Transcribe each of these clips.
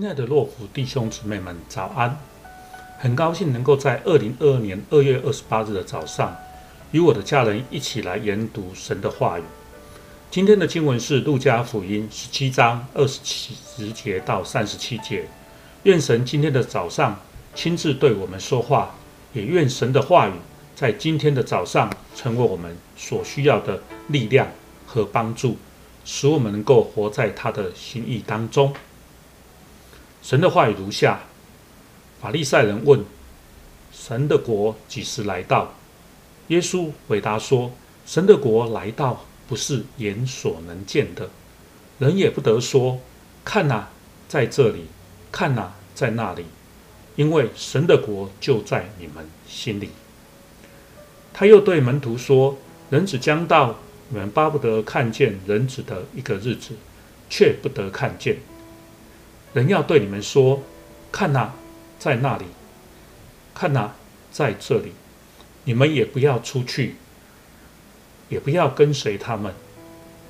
亲爱的洛福弟兄姊妹们，早安！很高兴能够在二零二二年二月二十八日的早上，与我的家人一起来研读神的话语。今天的经文是路加福音十七章二十七节到三十七节。愿神今天的早上亲自对我们说话，也愿神的话语在今天的早上成为我们所需要的力量和帮助，使我们能够活在他的心意当中。神的话语如下：法利赛人问：“神的国几时来到？”耶稣回答说：“神的国来到，不是眼所能见的，人也不得说：‘看哪，在这里；看哪，在那里。’因为神的国就在你们心里。”他又对门徒说：“人子将到，你们巴不得看见人子的一个日子，却不得看见。”人要对你们说：“看哪，在那里；看哪，在这里。”你们也不要出去，也不要跟随他们，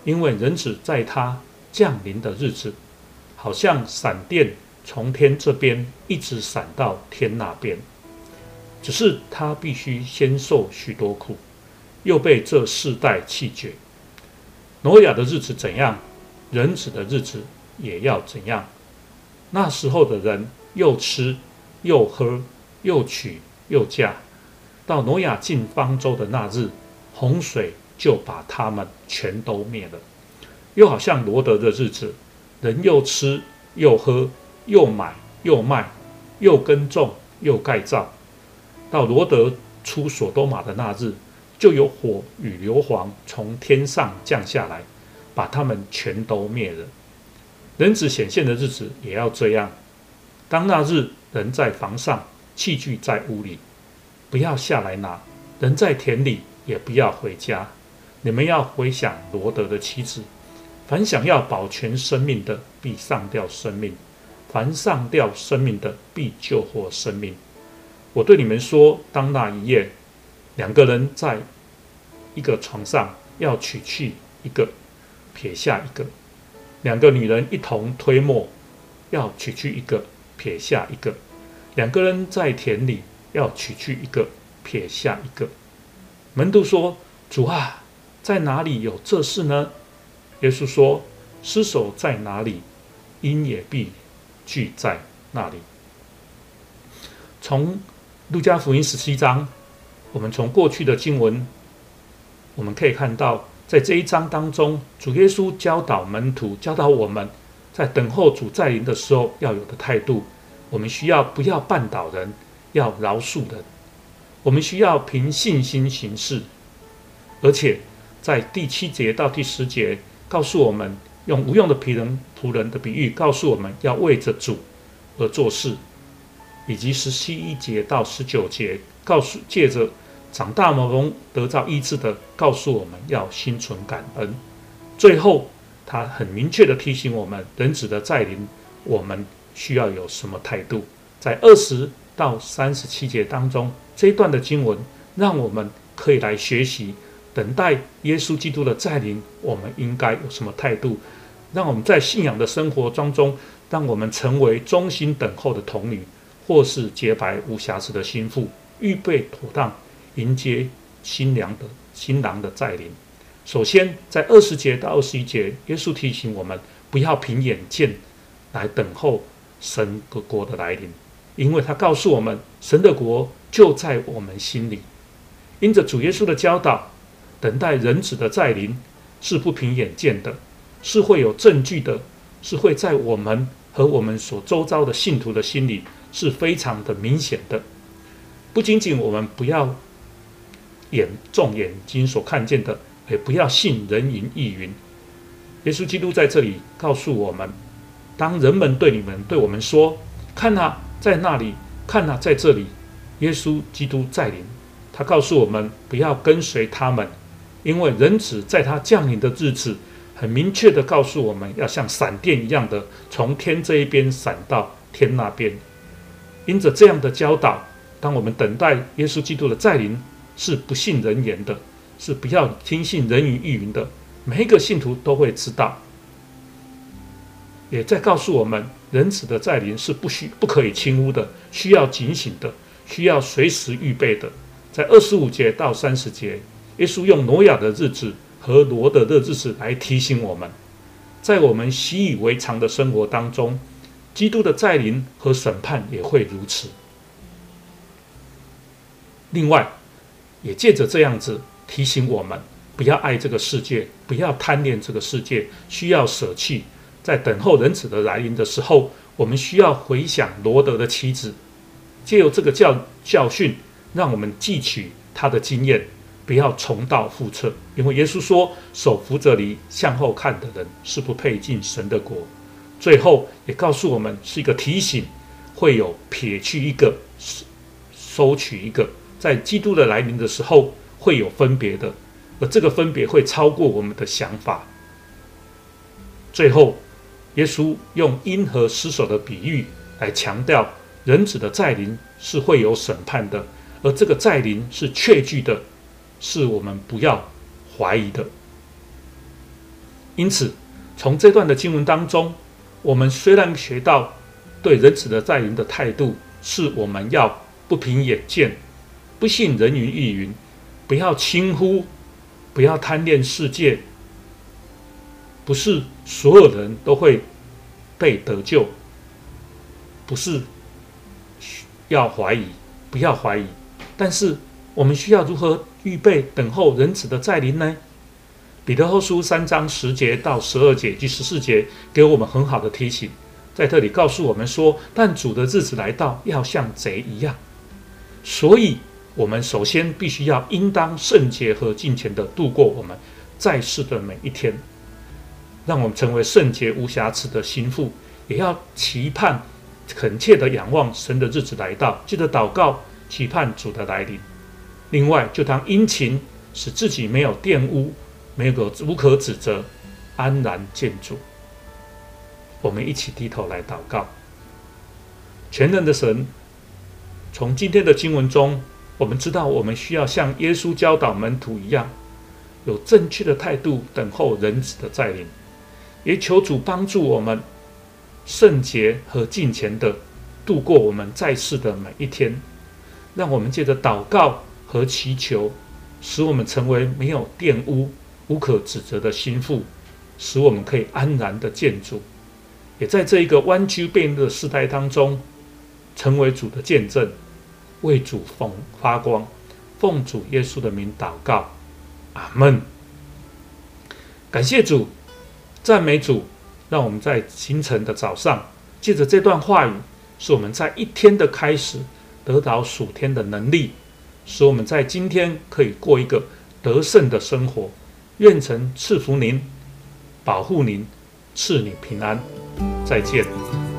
因为人子在他降临的日子，好像闪电从天这边一直闪到天那边。只是他必须先受许多苦，又被这世代弃绝。挪亚的日子怎样，人子的日子也要怎样。那时候的人又吃又喝又娶又嫁，到挪亚进方舟的那日，洪水就把他们全都灭了。又好像罗德的日子，人又吃又喝又买又卖又耕种又盖造，到罗德出所多玛的那日，就有火与硫磺从天上降下来，把他们全都灭了。人子显现的日子也要这样。当那日，人在房上，器具在屋里，不要下来拿；人在田里，也不要回家。你们要回想罗得的妻子。凡想要保全生命的，必丧掉生命；凡丧掉生命的，必救活生命。我对你们说，当那一夜，两个人在一个床上，要取去一个，撇下一个。两个女人一同推磨，要取去一个，撇下一个；两个人在田里，要取去一个，撇下一个。门徒说：“主啊，在哪里有这事呢？”耶稣说：“尸首在哪里，因也必聚在那里。”从路加福音十七章，我们从过去的经文，我们可以看到。在这一章当中，主耶稣教导门徒，教导我们在等候主再临的时候要有的态度。我们需要不要绊倒人，要饶恕人。我们需要凭信心行事。而且在第七节到第十节，告诉我们用无用的仆人仆人的比喻，告诉我们要为着主而做事。以及十七一节到十九节，告诉借着。长大麻风得到医治的，告诉我们要心存感恩。最后，他很明确地提醒我们，人子的再临，我们需要有什么态度？在二十到三十七节当中，这一段的经文，让我们可以来学习，等待耶稣基督的再临，我们应该有什么态度？让我们在信仰的生活当中，让我们成为忠心等候的童女，或是洁白无瑕疵的心腹，预备妥当。迎接新娘的新郎的再临。首先，在二十节到二十一节，耶稣提醒我们不要凭眼见来等候神的国的来临，因为他告诉我们，神的国就在我们心里。因着主耶稣的教导，等待人子的再临是不凭眼见的，是会有证据的，是会在我们和我们所周遭的信徒的心里是非常的明显的。不仅仅我们不要。眼重眼睛所看见的，也不要信人云亦云。耶稣基督在这里告诉我们：当人们对你们、对我们说“看啊，在那里；看啊，在这里”，耶稣基督再临，他告诉我们不要跟随他们，因为人子在他降临的日子，很明确的告诉我们要像闪电一样的从天这一边闪到天那边。因着这样的教导，当我们等待耶稣基督的再临。是不信人言的，是不要听信人云亦云的。每一个信徒都会知道，也在告诉我们，人子的再临是不需不可以轻忽的，需要警醒的，需要随时预备的。在二十五节到三十节，耶稣用挪亚的日子和罗得的日子来提醒我们，在我们习以为常的生活当中，基督的再临和审判也会如此。另外，也借着这样子提醒我们，不要爱这个世界，不要贪恋这个世界，需要舍弃。在等候人子的来临的时候，我们需要回想罗得的妻子，借由这个教教训，让我们汲取他的经验，不要重蹈覆辙。因为耶稣说：“手扶着犁向后看的人，是不配进神的国。”最后也告诉我们，是一个提醒，会有撇去一个，收取一个，在基督的来临的时候会有分别的，而这个分别会超过我们的想法。最后。耶稣用因和尸首的比喻来强调，人子的再临是会有审判的，而这个再临是确据的，是我们不要怀疑的。因此，从这段的经文当中，我们虽然学到对人子的再临的态度，是我们要不凭眼见，不信人云亦云，不要轻忽，不要贪恋世界。不是所有人都会被得救，不是要怀疑，不要怀疑。但是我们需要如何预备等候人子的再临呢？彼得后书三章十节到十二节及十四节给我们很好的提醒，在这里告诉我们说：但主的日子来到，要像贼一样。所以，我们首先必须要应当圣洁和敬虔的度过我们在世的每一天。让我们成为圣洁无瑕疵的新妇，也要期盼、恳切的仰望神的日子来到，记得祷告，期盼主的来临。另外，就当殷勤，使自己没有玷污，没有个无可指责，安然见主。我们一起低头来祷告。全能的神，从今天的经文中，我们知道我们需要像耶稣教导门徒一样，有正确的态度等候人子的再临。也求主帮助我们圣洁和敬虔的度过我们在世的每一天，让我们借着祷告和祈求，使我们成为没有玷污、无可指责的心腹，使我们可以安然的见主，也在这一个弯曲悖逆的时代当中，成为主的见证，为主奉发光，奉主耶稣的名祷告，阿门。感谢主。赞美主，让我们在清晨的早上，借着这段话语，使我们在一天的开始得到属天的能力，使我们在今天可以过一个得胜的生活。愿神赐福您，保护您，赐你平安。再见。